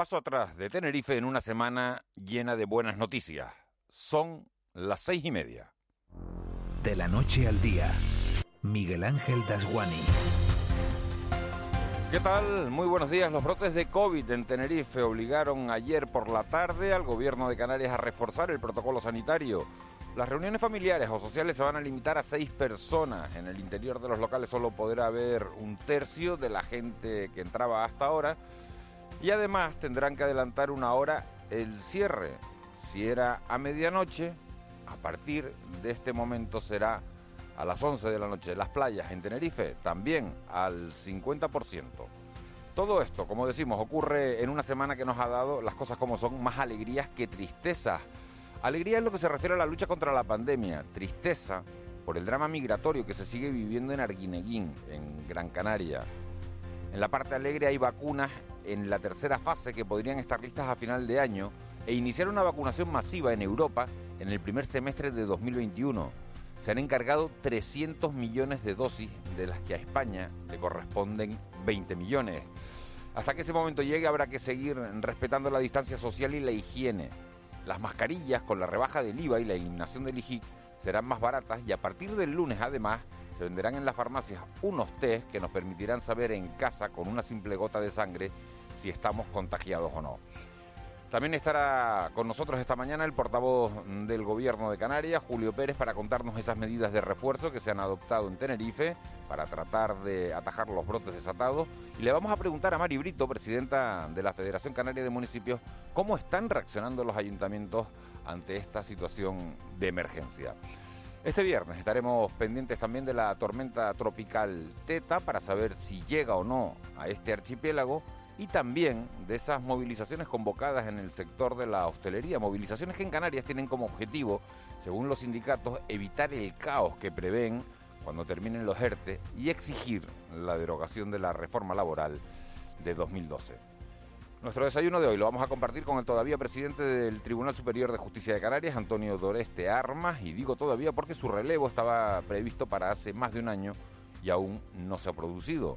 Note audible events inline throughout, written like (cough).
paso atrás de Tenerife en una semana llena de buenas noticias. Son las seis y media. De la noche al día, Miguel Ángel Dasguani. ¿Qué tal? Muy buenos días. Los brotes de COVID en Tenerife obligaron ayer por la tarde al gobierno de Canarias a reforzar el protocolo sanitario. Las reuniones familiares o sociales se van a limitar a seis personas. En el interior de los locales solo podrá haber un tercio de la gente que entraba hasta ahora. Y además tendrán que adelantar una hora el cierre. Si era a medianoche, a partir de este momento será a las 11 de la noche. Las playas en Tenerife también al 50%. Todo esto, como decimos, ocurre en una semana que nos ha dado las cosas como son, más alegrías que tristezas. Alegría es lo que se refiere a la lucha contra la pandemia, tristeza por el drama migratorio que se sigue viviendo en Arguineguín, en Gran Canaria. En la parte alegre hay vacunas en la tercera fase que podrían estar listas a final de año e iniciar una vacunación masiva en Europa en el primer semestre de 2021. Se han encargado 300 millones de dosis, de las que a España le corresponden 20 millones. Hasta que ese momento llegue habrá que seguir respetando la distancia social y la higiene. Las mascarillas con la rebaja del IVA y la eliminación del IGIC serán más baratas y a partir del lunes además se venderán en las farmacias unos test que nos permitirán saber en casa con una simple gota de sangre si estamos contagiados o no. También estará con nosotros esta mañana el portavoz del Gobierno de Canarias, Julio Pérez, para contarnos esas medidas de refuerzo que se han adoptado en Tenerife para tratar de atajar los brotes desatados. Y le vamos a preguntar a Mari Brito, presidenta de la Federación Canaria de Municipios, cómo están reaccionando los ayuntamientos ante esta situación de emergencia. Este viernes estaremos pendientes también de la tormenta tropical Teta para saber si llega o no a este archipiélago y también de esas movilizaciones convocadas en el sector de la hostelería, movilizaciones que en Canarias tienen como objetivo, según los sindicatos, evitar el caos que prevén cuando terminen los ERTE y exigir la derogación de la reforma laboral de 2012. Nuestro desayuno de hoy lo vamos a compartir con el todavía presidente del Tribunal Superior de Justicia de Canarias, Antonio Doreste Armas, y digo todavía porque su relevo estaba previsto para hace más de un año y aún no se ha producido.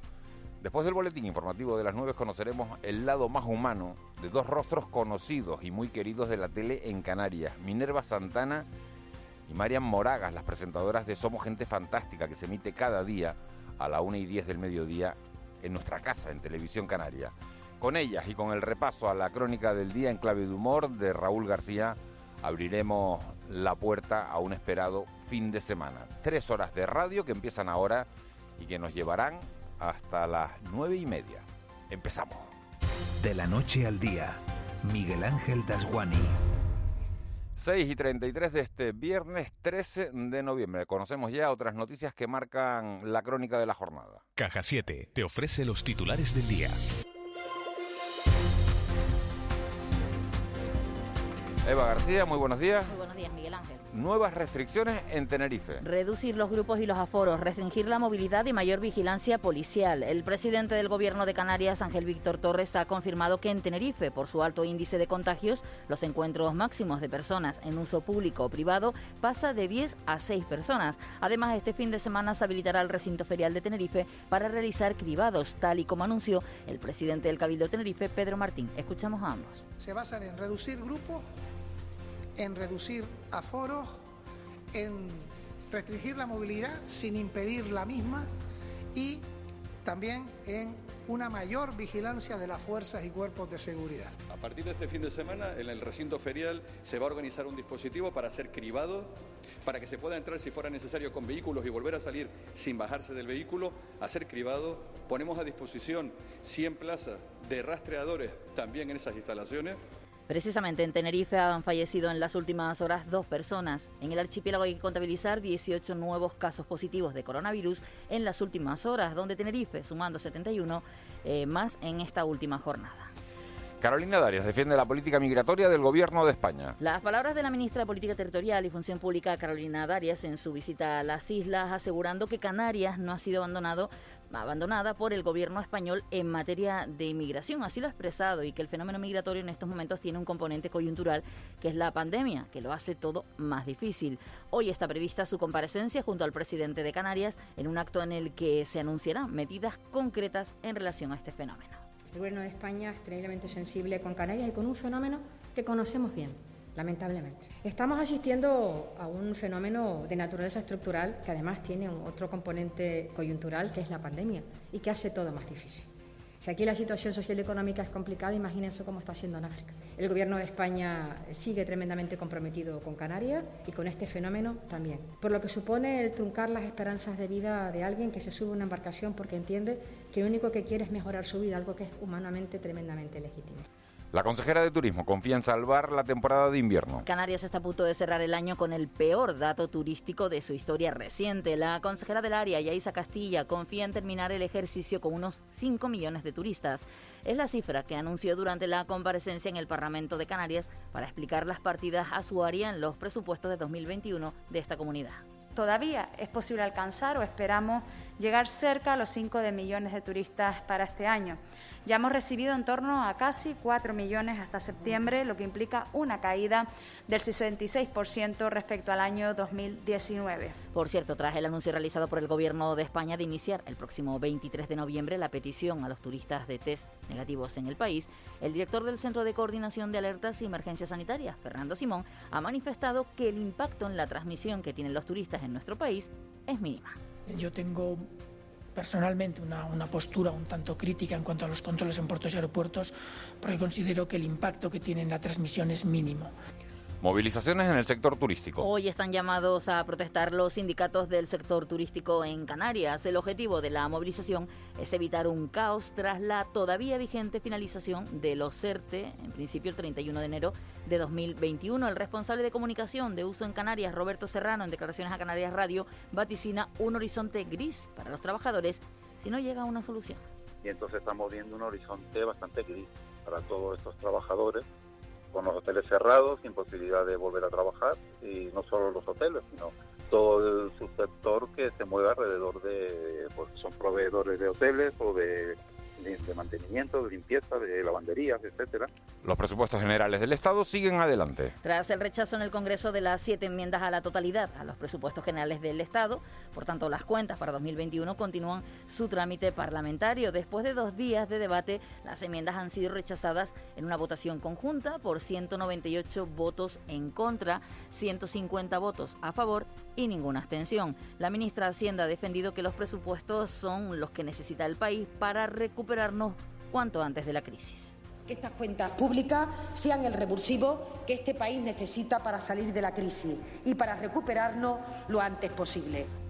Después del boletín informativo de las 9 conoceremos el lado más humano de dos rostros conocidos y muy queridos de la tele en Canarias, Minerva Santana y Marian Moragas, las presentadoras de Somos Gente Fantástica, que se emite cada día a la 1 y 10 del mediodía en nuestra casa, en Televisión Canaria. Con ellas y con el repaso a la crónica del día en clave de humor de Raúl García, abriremos la puerta a un esperado fin de semana. Tres horas de radio que empiezan ahora y que nos llevarán hasta las nueve y media. Empezamos. De la noche al día, Miguel Ángel Dasguani. 6 y 33 de este viernes 13 de noviembre. Conocemos ya otras noticias que marcan la crónica de la jornada. Caja 7 te ofrece los titulares del día. Eva García, muy buenos días. Muy buenos días, Miguel Ángel. Nuevas restricciones en Tenerife. Reducir los grupos y los aforos, restringir la movilidad y mayor vigilancia policial. El presidente del Gobierno de Canarias, Ángel Víctor Torres, ha confirmado que en Tenerife, por su alto índice de contagios, los encuentros máximos de personas en uso público o privado pasa de 10 a 6 personas. Además, este fin de semana se habilitará el recinto ferial de Tenerife para realizar cribados, tal y como anunció el presidente del Cabildo de Tenerife, Pedro Martín. Escuchamos a ambos. Se basan en reducir grupos en reducir aforos, en restringir la movilidad sin impedir la misma y también en una mayor vigilancia de las fuerzas y cuerpos de seguridad. A partir de este fin de semana, en el recinto ferial se va a organizar un dispositivo para ser cribado, para que se pueda entrar si fuera necesario con vehículos y volver a salir sin bajarse del vehículo, a ser cribado. Ponemos a disposición 100 plazas de rastreadores también en esas instalaciones Precisamente en Tenerife han fallecido en las últimas horas dos personas. En el archipiélago hay que contabilizar 18 nuevos casos positivos de coronavirus en las últimas horas, donde Tenerife sumando 71 eh, más en esta última jornada. Carolina Darias defiende la política migratoria del Gobierno de España. Las palabras de la ministra de Política Territorial y Función Pública, Carolina Darias, en su visita a las islas, asegurando que Canarias no ha sido abandonado abandonada por el gobierno español en materia de inmigración. Así lo ha expresado y que el fenómeno migratorio en estos momentos tiene un componente coyuntural que es la pandemia, que lo hace todo más difícil. Hoy está prevista su comparecencia junto al presidente de Canarias en un acto en el que se anunciarán medidas concretas en relación a este fenómeno. El Gobierno de España es terriblemente sensible con Canarias y con un fenómeno que conocemos bien, lamentablemente. Estamos asistiendo a un fenómeno de naturaleza estructural que además tiene otro componente coyuntural que es la pandemia y que hace todo más difícil. Si aquí la situación social y económica es complicada, imagínense cómo está siendo en África. El Gobierno de España sigue tremendamente comprometido con Canarias y con este fenómeno también. Por lo que supone el truncar las esperanzas de vida de alguien que se sube a una embarcación porque entiende que lo único que quiere es mejorar su vida, algo que es humanamente tremendamente legítimo. La consejera de Turismo confía en salvar la temporada de invierno. Canarias está a punto de cerrar el año con el peor dato turístico de su historia reciente. La consejera del área, Yaisa Castilla, confía en terminar el ejercicio con unos 5 millones de turistas. Es la cifra que anunció durante la comparecencia en el Parlamento de Canarias para explicar las partidas a su área en los presupuestos de 2021 de esta comunidad. Todavía es posible alcanzar o esperamos llegar cerca a los 5 de millones de turistas para este año. Ya hemos recibido en torno a casi 4 millones hasta septiembre, lo que implica una caída del 66% respecto al año 2019. Por cierto, tras el anuncio realizado por el Gobierno de España de iniciar el próximo 23 de noviembre la petición a los turistas de test negativos en el país, el director del Centro de Coordinación de Alertas y Emergencias Sanitarias, Fernando Simón, ha manifestado que el impacto en la transmisión que tienen los turistas en nuestro país es mínima. Yo tengo personalmente una, una, postura un tanto crítica en cuanto a los controles en puertos y aeropuertos, porque considero que el impacto que tiene en la transmisión es mínimo. Movilizaciones en el sector turístico. Hoy están llamados a protestar los sindicatos del sector turístico en Canarias. El objetivo de la movilización es evitar un caos tras la todavía vigente finalización de los CERTE, en principio el 31 de enero de 2021. El responsable de comunicación de uso en Canarias, Roberto Serrano, en declaraciones a Canarias Radio, vaticina un horizonte gris para los trabajadores si no llega a una solución. Y entonces estamos viendo un horizonte bastante gris para todos estos trabajadores con los hoteles cerrados, sin posibilidad de volver a trabajar, y no solo los hoteles, sino todo el subsector que se mueve alrededor de, pues son proveedores de hoteles o de de, mantenimiento, de limpieza, de lavanderías, etcétera. Los presupuestos generales del Estado siguen adelante. Tras el rechazo en el Congreso de las siete enmiendas a la totalidad a los presupuestos generales del Estado, por tanto las cuentas para 2021 continúan su trámite parlamentario. Después de dos días de debate, las enmiendas han sido rechazadas en una votación conjunta por 198 votos en contra, 150 votos a favor y ninguna abstención. La ministra de Hacienda ha defendido que los presupuestos son los que necesita el país para recuperarnos cuanto antes de la crisis. Que estas cuentas públicas sean el revulsivo que este país necesita para salir de la crisis y para recuperarnos lo antes posible.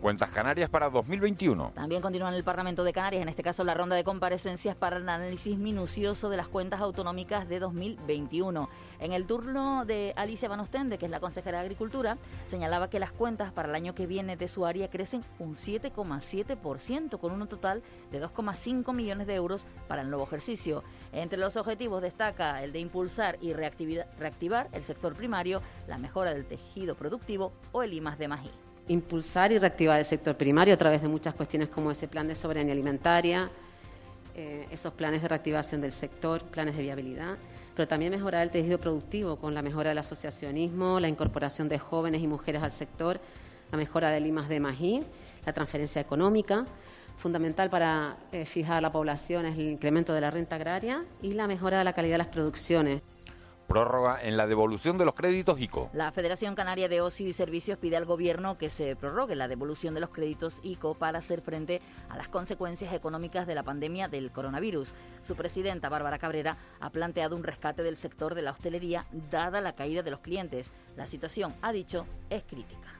Cuentas Canarias para 2021. También continúa en el Parlamento de Canarias, en este caso la ronda de comparecencias para el análisis minucioso de las cuentas autonómicas de 2021. En el turno de Alicia Van Ostende, que es la consejera de Agricultura, señalaba que las cuentas para el año que viene de su área crecen un 7,7%, con un total de 2,5 millones de euros para el nuevo ejercicio. Entre los objetivos destaca el de impulsar y reactivar el sector primario, la mejora del tejido productivo o el IMAS de Magí impulsar y reactivar el sector primario a través de muchas cuestiones como ese plan de soberanía alimentaria, eh, esos planes de reactivación del sector, planes de viabilidad, pero también mejorar el tejido productivo con la mejora del asociacionismo, la incorporación de jóvenes y mujeres al sector, la mejora del IMAS de Magí, la transferencia económica. Fundamental para eh, fijar la población es el incremento de la renta agraria y la mejora de la calidad de las producciones prórroga en la devolución de los créditos ICO. La Federación Canaria de Ocio y Servicios pide al Gobierno que se prorrogue la devolución de los créditos ICO para hacer frente a las consecuencias económicas de la pandemia del coronavirus. Su presidenta, Bárbara Cabrera, ha planteado un rescate del sector de la hostelería dada la caída de los clientes. La situación, ha dicho, es crítica.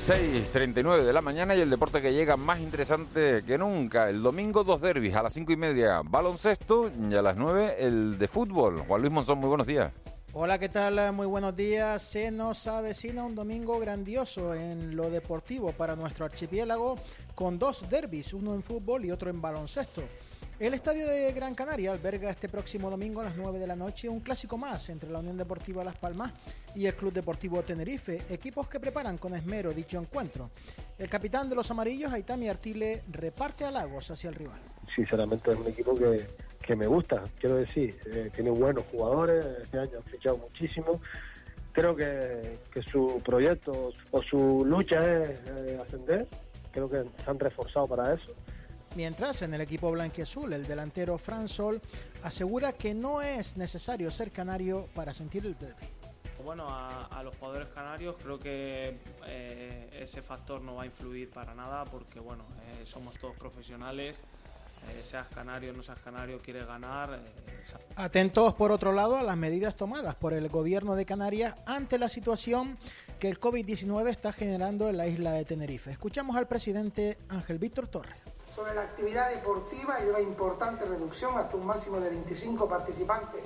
6.39 de la mañana y el deporte que llega más interesante que nunca. El domingo dos derbis a las cinco y media baloncesto y a las 9 el de fútbol. Juan Luis Monzón, muy buenos días. Hola, ¿qué tal? Muy buenos días. Se nos avecina un domingo grandioso en lo deportivo para nuestro archipiélago con dos derbis, uno en fútbol y otro en baloncesto. El estadio de Gran Canaria alberga este próximo domingo a las 9 de la noche un clásico más entre la Unión Deportiva Las Palmas y el Club Deportivo Tenerife, equipos que preparan con esmero dicho encuentro. El capitán de los amarillos, Aitami Artile, reparte halagos hacia el rival. Sinceramente es un equipo que, que me gusta, quiero decir, eh, tiene buenos jugadores, este año han fichado muchísimo. Creo que, que su proyecto o su lucha es eh, ascender, creo que se han reforzado para eso. Mientras en el equipo blanquiazul, el delantero Fran Sol asegura que no es necesario ser canario para sentir el derby. Bueno, a, a los jugadores canarios creo que eh, ese factor no va a influir para nada porque bueno, eh, somos todos profesionales, eh, seas canario o no seas canario, quieres ganar. eh, Atentos, por otro lado, a las medidas tomadas por el gobierno de Canarias ante la situación que el COVID-19 está generando en la isla de Tenerife. Escuchamos al presidente Ángel Víctor Torres. Sobre la actividad deportiva hay una importante reducción hasta un máximo de 25 participantes.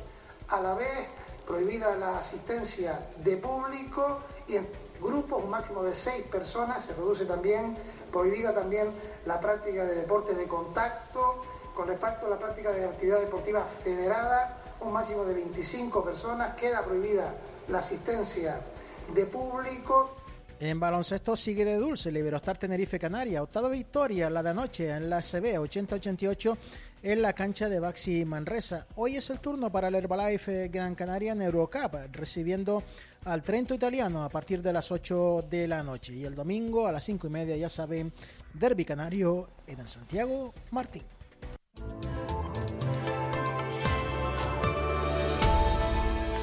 A la vez, prohibida la asistencia de público y en grupos un máximo de 6 personas. Se reduce también, prohibida también la práctica de deporte de contacto. Con respecto a la práctica de actividad deportiva federada, un máximo de 25 personas. Queda prohibida la asistencia de público. En baloncesto sigue de dulce el Tenerife Canaria. Octava victoria la de anoche en la CB 80-88 en la cancha de Baxi Manresa. Hoy es el turno para el Herbalife Gran Canaria en Eurocup, recibiendo al Trento italiano a partir de las 8 de la noche. Y el domingo a las 5 y media, ya saben, Derby Canario en el Santiago Martín.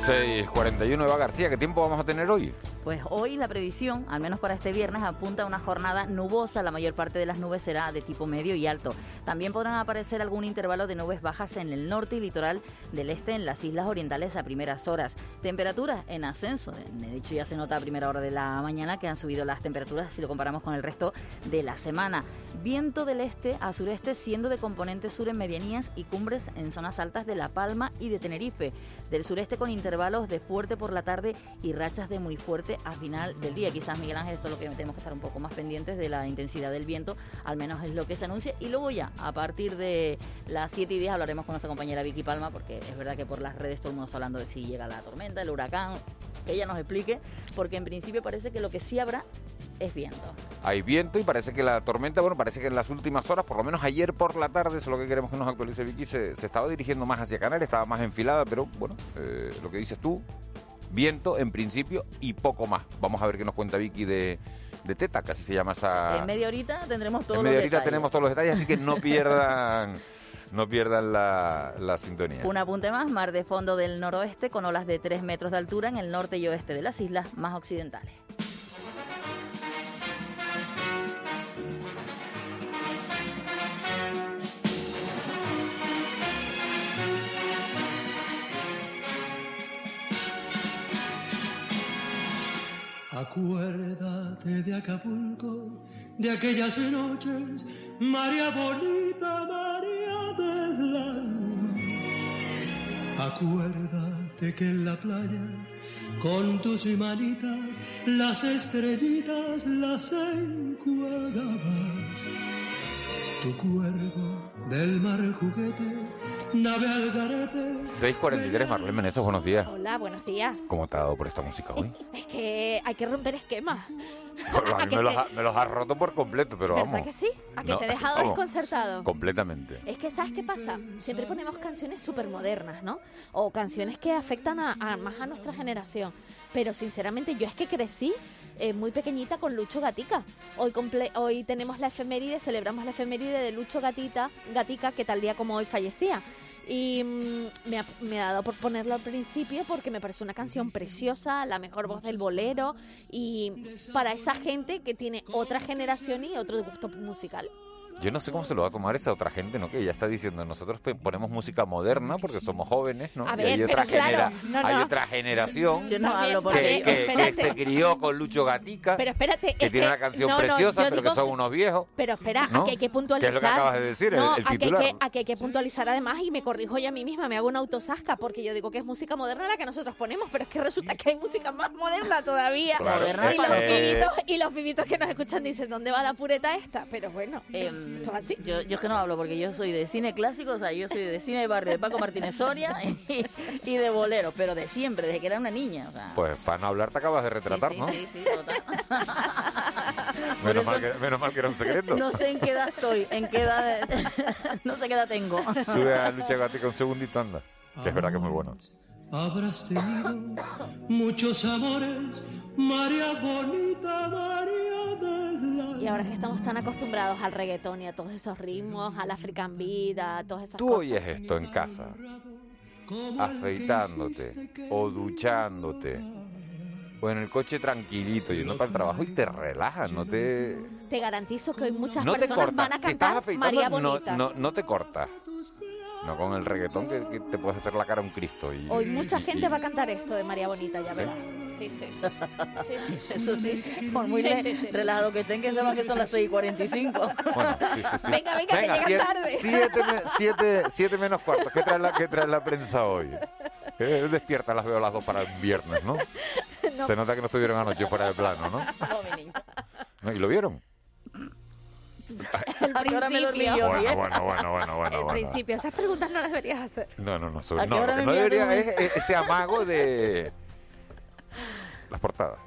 6.41 Eva García, ¿qué tiempo vamos a tener hoy? Pues hoy la previsión, al menos para este viernes, apunta a una jornada nubosa. La mayor parte de las nubes será de tipo medio y alto. También podrán aparecer algún intervalo de nubes bajas en el norte y litoral del este en las islas orientales a primeras horas. Temperaturas en ascenso. De hecho, ya se nota a primera hora de la mañana que han subido las temperaturas si lo comparamos con el resto de la semana. Viento del este a sureste siendo de componente sur en medianías y cumbres en zonas altas de La Palma y de Tenerife. Del sureste con intervalos de fuerte por la tarde y rachas de muy fuerte a final del día. Quizás Miguel Ángel, esto es lo que tenemos que estar un poco más pendientes de la intensidad del viento, al menos es lo que se anuncia. Y luego ya, a partir de las 7 y 10 hablaremos con nuestra compañera Vicky Palma, porque es verdad que por las redes todo el mundo está hablando de si llega la tormenta, el huracán, que ella nos explique, porque en principio parece que lo que sí habrá es viento. Hay viento y parece que la tormenta, bueno, parece que en las últimas horas, por lo menos ayer por la tarde, eso es lo que queremos que nos actualice Vicky, se, se estaba dirigiendo más hacia Canarias, estaba más enfilada, pero bueno, eh, lo que dices tú, viento en principio y poco más. Vamos a ver qué nos cuenta Vicky de, de Teta, así se llama esa... En media horita tendremos todos en media los horita detalles. tenemos todos los detalles, así que no (laughs) pierdan, no pierdan la, la sintonía. Un apunte más, mar de fondo del noroeste con olas de 3 metros de altura en el norte y oeste de las islas más occidentales. Acuérdate de Acapulco, de aquellas noches, María bonita, María del alma. Acuérdate que en la playa, con tus manitas, las estrellitas las encuadrabas. Tu cuervo del mar juguete. 6.43, Marlene Menezes, buenos días. Hola, buenos días. ¿Cómo te ha dado por esta música hoy? Es que hay que romper esquemas. A mí me, los te- ha, me los has roto por completo, pero ¿Verdad vamos. que sí? ¿A que No, te he (laughs) dejado vamos, desconcertado? Completamente. Es que, ¿sabes qué pasa? Siempre ponemos canciones súper modernas, ¿no? O canciones que afectan a, a- más a nuestra generación. Pero sinceramente, yo es que crecí eh, muy pequeñita con Lucho Gatica. Hoy, comple- hoy tenemos la efeméride, celebramos la efeméride de Lucho Gatita, Gatica, que tal día como hoy fallecía. Y mm, me, ha, me ha dado por ponerlo al principio porque me parece una canción preciosa, la mejor voz del bolero y para esa gente que tiene otra generación y otro gusto musical. Yo no sé cómo se lo va a tomar esa otra gente, ¿no? Que ya está diciendo, nosotros ponemos música moderna porque somos jóvenes, ¿no? A y hay otra, pero claro, genera- no, hay no. otra generación Yo no También, hablo por que, que- que se crió con Lucho Gatica, Pero espérate, que es tiene que- una canción preciosa, pero digo- que son unos viejos. Pero espera, ¿no? aquí hay que puntualizar. Que es lo que acabas de decir, el- no, el aquí hay titular. que, aquí hay que puntualizar además y me corrijo yo a mí misma, me hago una autosasca porque yo digo que es música moderna la que nosotros ponemos, pero es que resulta que hay música más moderna todavía. Claro, y, los eh, pibitos, y los pibitos que nos escuchan dicen, ¿dónde va la pureta esta? Pero bueno. Em, ¿Esto es así? Yo, yo es que no hablo porque yo soy de cine clásico, o sea, yo soy de cine de barrio de Paco Martínez Soria (laughs) y, y de bolero, pero de siempre, desde que era una niña. O sea, Pues para no hablar te acabas de retratar, sí, ¿no? sí, sí, total. (laughs) Menos mal, que, menos mal que era un secreto. No sé en qué edad estoy, en qué edad, (laughs) no sé qué edad tengo. Sube a Lucha Gatica un segundito, anda. Que es verdad que es muy bueno. Habrás tenido muchos amores, María bonita, María. Y ahora que estamos tan acostumbrados al reggaetón y a todos esos ritmos, al African Beat, a todas esas Tú cosas. oyes esto en casa, afeitándote o duchándote o en el coche tranquilito yendo para el trabajo y te relajas, no te Te garantizo que hoy muchas no personas van a Si estás cantar María no, Bonita. no, no te cortas. No con el reggaetón que, que te puedes hacer la cara a un Cristo. Y, Hoy mucha y- gente va a cantar esto de María Bonita, ya ¿Sí? verás. Sí, sí, sí. sí, sí, sí. Eso sí, por muy Sí, re- sí, sí, sí, relajado que estén, que sepan que son las 6 y 45. Bueno, sí, sí, sí. Venga, venga, que llegan siete, tarde. Siete, me- siete- siete menos cuartos. ¿Qué trae la, qué trae la prensa hoy? Eh, despierta, las veo las dos para el viernes, ¿no? (laughs) No. Se nota que no estuvieron anoche fuera de plano, ¿no? No, mi niño. ¿No? ¿Y lo vieron? (laughs) El ¿A qué hora me dormí principio. Bueno, bueno, bueno, bueno, bueno. El bueno. principio. Esas preguntas no las deberías hacer. No, no, no. ¿A Sobre, no, lo que no debería es ese amago de las portadas.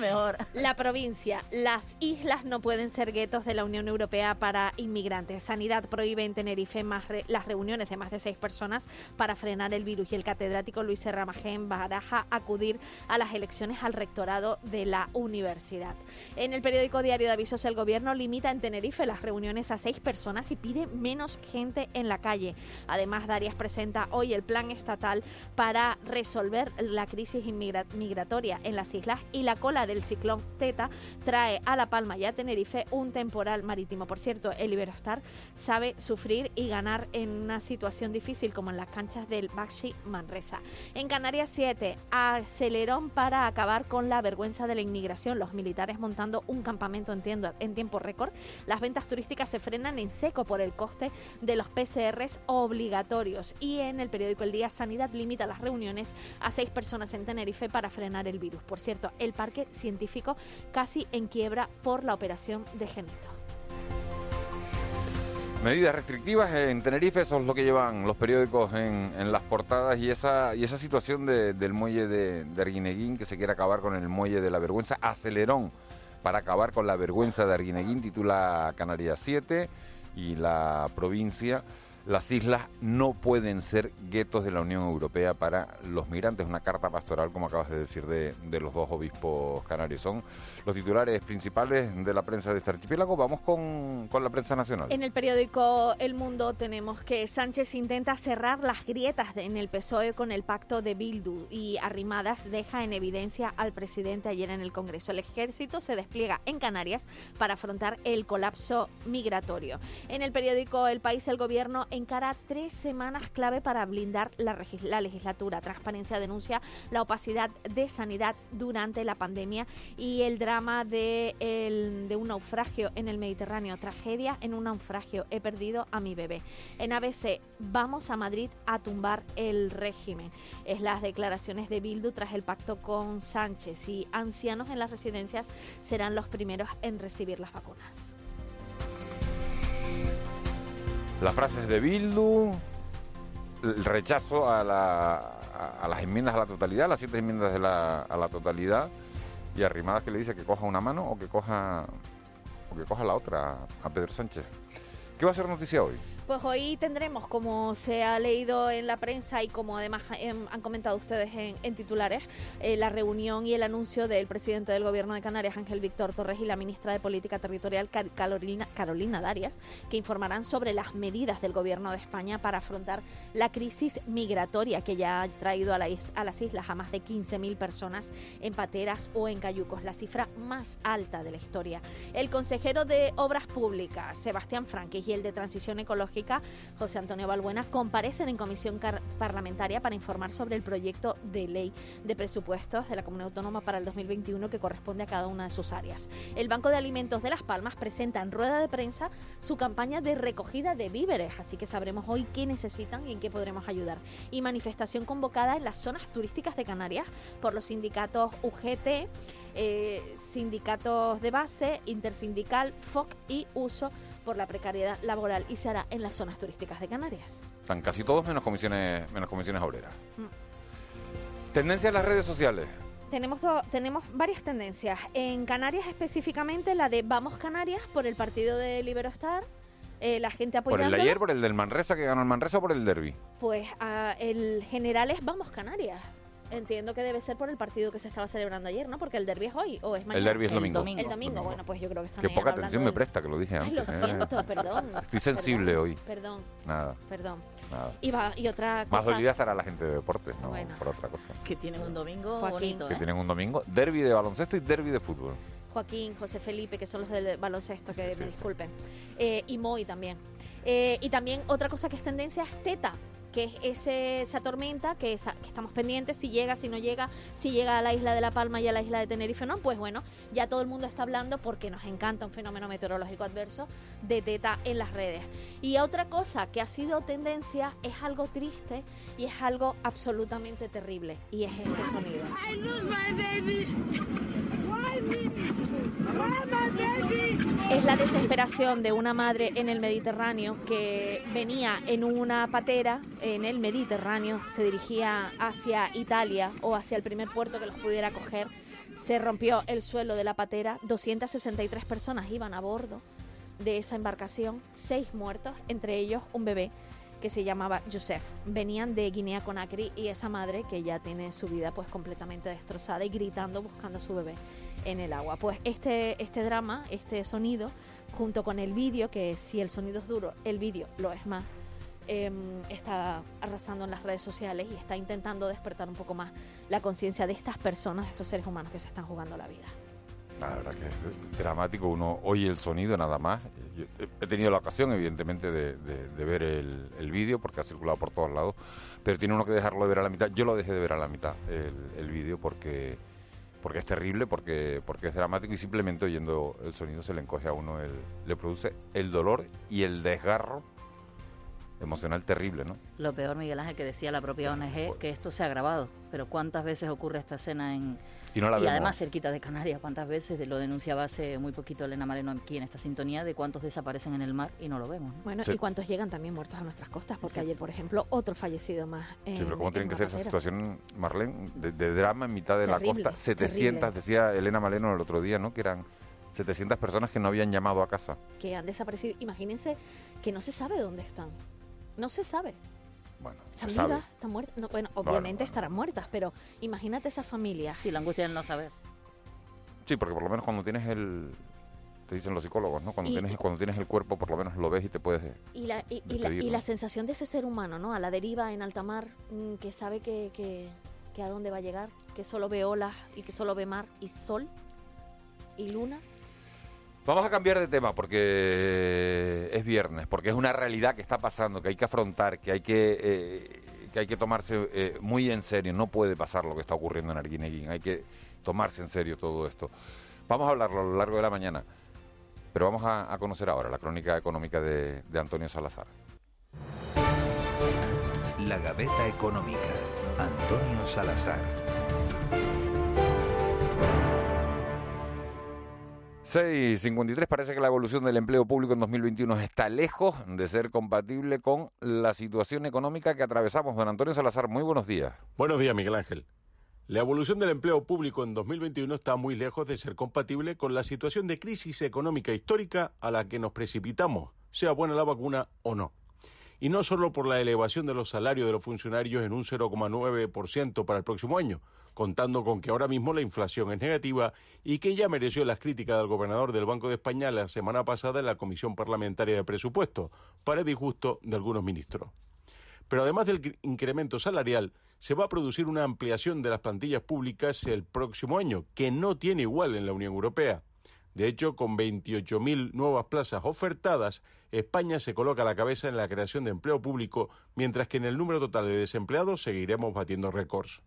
Mejor. La provincia, las islas no pueden ser guetos de la Unión Europea para inmigrantes. Sanidad prohíbe en Tenerife más re- las reuniones de más de seis personas para frenar el virus y el catedrático Luis Serramajén baraja acudir a las elecciones al rectorado de la universidad. En el periódico Diario de Avisos el gobierno limita en Tenerife las reuniones a seis personas y pide menos gente en la calle. Además, Darias presenta hoy el plan estatal para resolver la crisis migratoria en las islas y la cola del ciclón Teta trae a La Palma y a Tenerife un temporal marítimo. Por cierto, el Iberostar sabe sufrir y ganar en una situación difícil como en las canchas del Baxi Manresa. En Canarias 7, acelerón para acabar con la vergüenza de la inmigración. Los militares montando un campamento en, tiempo récord. Las ventas turísticas se frenan en seco por el coste de los PCRs obligatorios. Y en el periódico El Día, Sanidad limita las reuniones a seis personas en Tenerife para frenar el virus. Por cierto, el parque científico casi en quiebra por la operación de Geneto. Medidas restrictivas en Tenerife, eso es lo que llevan los periódicos en, las portadas y esa situación de- del muelle de, de Arguineguín que se quiere acabar con el muelle de la vergüenza, acelerón para acabar con la vergüenza de Arguineguín, titula Canarias 7 y la provincia. Las islas no pueden ser guetos de la Unión Europea para los migrantes. Una carta pastoral, como acabas de decir, de, los dos obispos canarios. Son los titulares principales de la prensa de este archipiélago. Vamos con, con la prensa nacional. En el periódico El Mundo tenemos que Sánchez intenta cerrar las grietas en el PSOE con el pacto de Bildu y Arrimadas deja en evidencia al presidente ayer en el Congreso. El ejército se despliega en Canarias para afrontar el colapso migratorio. En el periódico El País el gobierno encara tres semanas clave para blindar la, la legislatura. Transparencia denuncia la opacidad de sanidad durante la pandemia y el drama de, de un naufragio en el Mediterráneo. Tragedia en un naufragio. He perdido a mi bebé. En ABC, vamos a Madrid a tumbar el régimen. Es las declaraciones de Bildu tras el pacto con Sánchez y ancianos en las residencias serán los primeros en recibir las vacunas. Las frases de Bildu, el rechazo a, la- las enmiendas a la totalidad, las siete enmiendas de la- a la totalidad, y arrimadas que le dice que coja una mano o que coja, o que coja la otra a Pedro Sánchez. ¿Qué va a ser noticia hoy? Pues hoy tendremos, como se ha leído en la prensa y como además em, han comentado ustedes en, en titulares, eh, la reunión y el anuncio del presidente del Gobierno de Canarias, Ángel Víctor Torres, y la ministra de Política Territorial, Car- Carolina, Carolina Darias, que informarán sobre las medidas del Gobierno de España para afrontar la crisis migratoria que ya ha traído a, la is- a las islas a más de 15.000 personas en pateras o en cayucos, la cifra más alta de la historia. El consejero de Obras Públicas, Sebastián Franquis, y el de Transición Ecológica, José Antonio Balbuena, comparecen en comisión parlamentaria para informar sobre el proyecto de ley de presupuestos de la Comunidad Autónoma para el 2021 que corresponde a cada una de sus áreas. El Banco de Alimentos de Las Palmas presenta en rueda de prensa su campaña de recogida de víveres, así que sabremos hoy qué necesitan y en qué podremos ayudar. Y manifestación convocada en las zonas turísticas de Canarias por los sindicatos UGT, eh, sindicatos de base, intersindical, FOC y Uso por la precariedad laboral y se hará en las zonas turísticas de Canarias. Están casi todos menos comisiones, menos comisiones obreras. Mm. Tendencia en las redes sociales. Tenemos, do- tenemos varias tendencias. En Canarias específicamente la de Vamos Canarias por el partido de Liberostar. eh, la gente ¿Por el apoyando. de ayer, por el del Manresa que ganó el Manresa o por el Derby? Pues ah, el general es Vamos Canarias. Entiendo que debe ser por el partido que se estaba celebrando ayer, ¿no? Porque el derby es hoy o es mañana. derbi es domingo. El domingo, bueno, pues yo creo que están Qué poca atención me presta, que lo dije Ay, antes. lo ¿eh? siento, perdón. (laughs) Estoy sensible hoy. Perdón, Nada, perdón. nada. Y, va, y otra Más cosa. dolida estará la gente de deportes, no Bueno. por otra cosa. Que tienen un domingo Joaquín. bonito, Que ¿eh? tienen un domingo, derby de baloncesto y derby de fútbol. Joaquín, José Felipe, que son los del baloncesto, que Sí, me sí. disculpen. Eh, y Moy también. Eh, y también otra cosa que es tendencia es Teta, que es ese, esa tormenta que, esa- que estamos pendientes si llega, si no llega, si llega a la isla de La Palma y a la isla de Tenerife no. Pues bueno, ya todo el mundo está hablando porque nos encanta un fenómeno meteorológico adverso de Teta en las redes. Y otra cosa que ha sido tendencia es algo triste y es algo absolutamente terrible. Y es este sonido. Es la desesperación de una madre en el Mediterráneo que venía en una patera en el Mediterráneo, se dirigía hacia Italia o hacia el primer puerto que los pudiera coger. Se rompió el suelo de la patera, 263 personas iban a bordo de esa embarcación, seis muertos, entre ellos un bebé que se llamaba Joseph. Venían de Guinea Conakry y esa madre que ya tiene su vida pues completamente destrozada y gritando buscando a su bebé en el agua. Pues este, este drama, este sonido, junto con el vídeo, que si el sonido es duro, el vídeo lo es más, em, está arrasando en las redes sociales y está intentando despertar un poco más la conciencia de estas personas, de estos seres humanos que se están jugando la vida. La verdad que es dramático, uno oye el sonido nada más. Yo he tenido la ocasión, evidentemente, de, de- de ver el, el vídeo porque ha circulado por todos lados, pero tiene uno que dejarlo de ver a la mitad. Yo lo dejé de ver a la mitad, el, el vídeo, porque porque es terrible, porque porque es dramático y simplemente oyendo el sonido se le encoge a uno, el, le produce el dolor y el desgarro emocional terrible, ¿no? Lo peor, Miguel Ángel, que decía la propia ONG, que esto se ha grabado. Pero ¿cuántas veces ocurre esta escena en... Y no la vemos. además cerquita de Canarias, ¿cuántas veces? Lo denunciaba hace muy poquito Elena Maleno aquí en esta sintonía, de cuántos desaparecen en el mar y no lo vemos. ¿no? Bueno, Sí. ¿y cuántos llegan también muertos a nuestras costas? Porque ayer, por ejemplo, otro fallecido más. En, Sí, pero ¿cómo en tienen que ser esa situación, Marlene, de, de drama en mitad de Terrible, la costa? 700, terrible. decía Elena Maleno el otro día, ¿no? Que eran 700 personas que no habían llamado a casa. Que han desaparecido. Imagínense que no se sabe dónde están. No se sabe. Bueno, Están se vivas, están muertas. No, bueno, obviamente estarán muertas, pero imagínate esas familias. Sí, la angustia del no saber. Sí, porque por lo menos cuando tienes el... Te dicen los psicólogos, ¿no? Cuando, Y- tienes, cuando tienes el cuerpo, por lo menos lo ves y te puedes... Y la, y, y la, y la sensación de ese ser humano, ¿no? A la deriva en alta mar, mm, que sabe que, que, que a dónde va a llegar, que solo ve olas y que solo ve mar y sol y luna. Vamos a cambiar de tema porque es viernes, porque es una realidad que está pasando, que hay que afrontar, que hay que, eh, que, hay que tomarse eh, muy en serio. No puede pasar lo que está ocurriendo en Arguineguín, hay que tomarse en serio todo esto. Vamos a hablarlo a lo largo de la mañana, pero vamos a, a conocer ahora la crónica económica de, de Antonio Salazar. La Gaveta Económica. Antonio Salazar. 6.53 parece que la evolución del empleo público en 2021 está lejos de ser compatible con la situación económica que atravesamos. Don Antonio Salazar, muy buenos días. Buenos días, Miguel Ángel. La evolución del empleo público en 2021 está muy lejos de ser compatible con la situación de crisis económica histórica a la que nos precipitamos, sea buena la vacuna o no. Y no solo por la elevación de los salarios de los funcionarios en un 0,9% para el próximo año, contando con que ahora mismo la inflación es negativa y que ya mereció las críticas del gobernador del Banco de España la semana pasada en la Comisión Parlamentaria de Presupuestos, para disgusto de algunos ministros. Pero además del cre- incremento salarial, se va a producir una ampliación de las plantillas públicas el próximo año, que no tiene igual en la Unión Europea. De hecho, con 28.000 nuevas plazas ofertadas, España se coloca a la cabeza en la creación de empleo público, mientras que en el número total de desempleados seguiremos batiendo récords.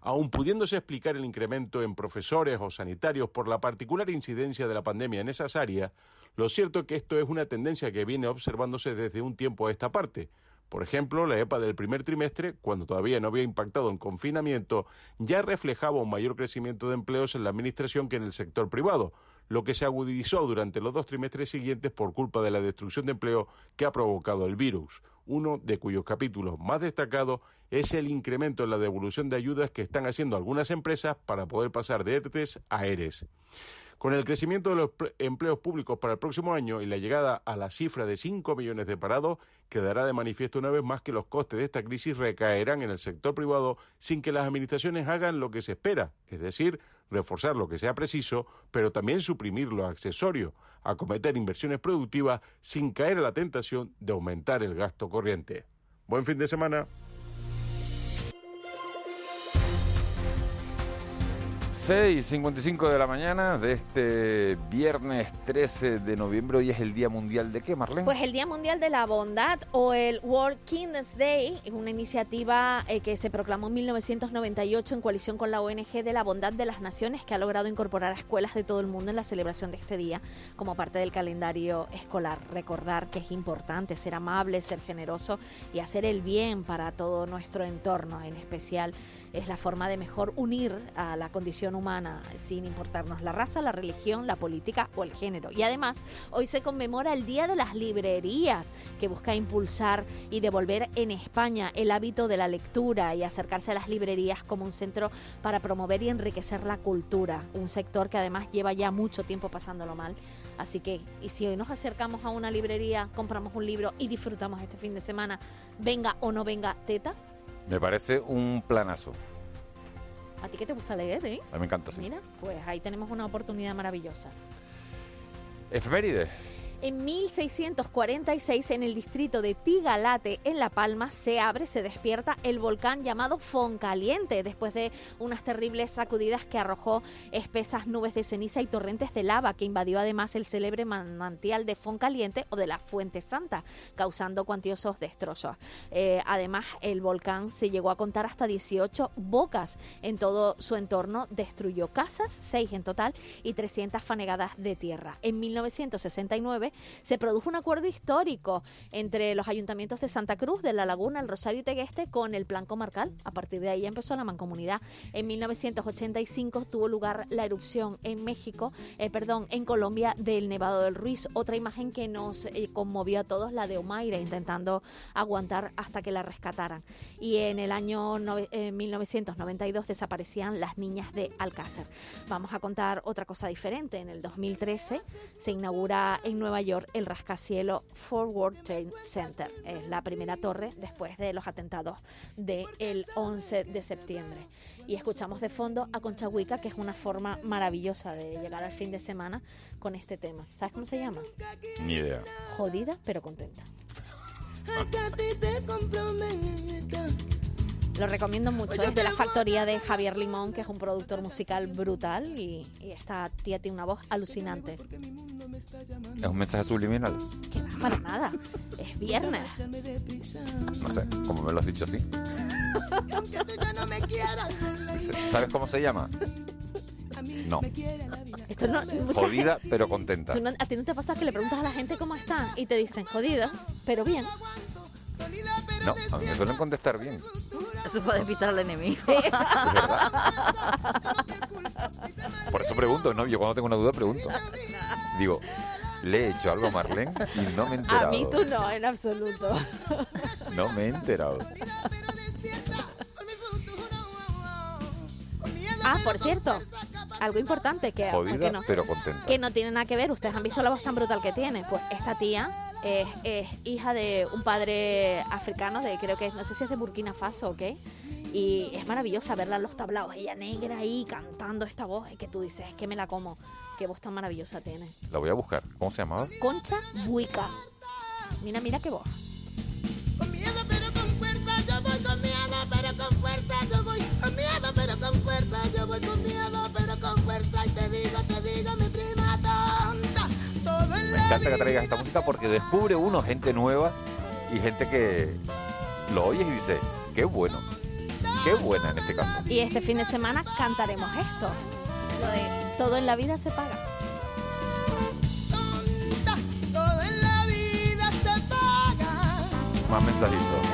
Aun pudiéndose explicar el incremento en profesores o sanitarios por la particular incidencia de la pandemia en esas áreas, lo cierto es que esto es una tendencia que viene observándose desde un tiempo a esta parte. Por ejemplo, la EPA del primer trimestre, cuando todavía no había impactado en confinamiento, ya reflejaba un mayor crecimiento de empleos en la administración que en el sector privado, lo que se agudizó durante los dos trimestres siguientes por culpa de la destrucción de empleo que ha provocado el virus, uno de cuyos capítulos más destacados es el incremento en la devolución de ayudas que están haciendo algunas empresas para poder pasar de ERTES a ERES. Con el crecimiento de los empleos públicos para el próximo año y la llegada a la cifra de 5 millones de parados, quedará de manifiesto una vez más que los costes de esta crisis recaerán en el sector privado sin que las administraciones hagan lo que se espera, es decir, reforzar lo que sea preciso, pero también suprimir lo accesorio, acometer inversiones productivas sin caer a la tentación de aumentar el gasto corriente. Buen fin de semana. 6.55 de la mañana de este viernes 13 de noviembre. Hoy es el Día Mundial de qué? Pues el Día Mundial de la Bondad o el World Kindness Day, es una iniciativa eh, que se proclamó en 1998 en coalición con la ONG de la Bondad de las Naciones, que ha logrado incorporar a escuelas de todo el mundo en la celebración de este día como parte del calendario escolar. Recordar que es importante ser amable, ser generoso y hacer el bien para todo nuestro entorno, en especial es la forma de mejor unir a la condición humana sin importarnos la raza, la religión, la política o el género. Y además, hoy se conmemora el Día de las Librerías, que busca impulsar y devolver en España el hábito de la lectura y acercarse a las librerías como un centro para promover y enriquecer la cultura, un sector que además lleva ya mucho tiempo pasándolo mal. Así que, y si hoy nos acercamos a una librería, compramos un libro y disfrutamos este fin de semana, venga o no venga teta, me parece un planazo. ¿A ti que te gusta leer, eh? A mí me encanta, sí. Mira, pues ahí tenemos una oportunidad maravillosa. Efemérides. En 1646, en el distrito de Tigalate, en La Palma, se abre, se despierta el volcán llamado Foncaliente, después de unas terribles sacudidas que arrojó espesas nubes de ceniza y torrentes de lava, que invadió además el célebre manantial de Foncaliente o de la Fuente Santa, causando cuantiosos destrozos. Eh, además, el volcán se llegó a contar hasta 18 bocas en todo su entorno, destruyó casas, 6 en total, y 300 fanegadas de tierra. En 1969, se produjo un acuerdo histórico entre los ayuntamientos de Santa Cruz, de La Laguna, El Rosario y Tegueste con el Plan Comarcal. A partir de ahí empezó la mancomunidad. En 1985 tuvo lugar la erupción en México, eh, perdón, en Colombia del Nevado del Ruiz. Otra imagen que nos eh, conmovió a todos, la de Omaira, intentando aguantar hasta que la rescataran. Y en el año 1992 eh, desaparecían las niñas de Alcácer. Vamos a contar otra cosa diferente. En el 2013 se inaugura en Nueva York el rascacielos Forward Trade Center. Es la primera torre después de los atentados del 11 de septiembre. Y escuchamos de fondo a Concha Huica, que es una forma maravillosa de llegar al fin de semana con este tema. ¿Sabes cómo se llama? Ni idea. Jodida pero contenta. Lo recomiendo mucho. Es de la factoría de Javier Limón, que es un productor musical brutal y, esta tía tiene una voz alucinante. ¿Es un mensaje subliminal? Que va para nada. Es viernes. No sé, como me lo has dicho así. ¿Sabes cómo se llama? No. jodida, pero contenta. a ti no te pasa que le preguntas a la gente cómo están y te dicen jodida, pero bien. No, a mí me suelen contestar bien. (laughs) Eso puede evitar al enemigo. (laughs) Por eso pregunto, ¿no? Yo cuando tengo una duda pregunto. Digo, le he hecho algo a Marlene y no me he enterado. A mí tú no, en absoluto. No me he enterado. Ah, por cierto, algo importante que, Jodida, no, pero contenta. que no tiene nada que ver. Ustedes han visto la voz tan brutal que tiene. Pues esta tía es, hija de un padre africano, de creo que no sé si es de Burkina Faso, ¿ok? Y es maravillosa verla en los tablaos, ella negra ahí cantando esta voz, y que tú dices, es que me la como, qué voz tan maravillosa tiene. La voy a buscar, ¿cómo se llamaba? Concha Buica. Mira, mira qué voz. Con miedo pero con fuerza, yo voy con miedo pero con fuerza, yo voy con miedo pero con fuerza, yo voy con miedo Me encanta que traigas esta música porque descubre uno gente nueva y gente que lo oyes y dice, qué bueno, qué buena en este caso. Y este fin de semana cantaremos esto, lo de todo en la vida se paga. Más mensajitos.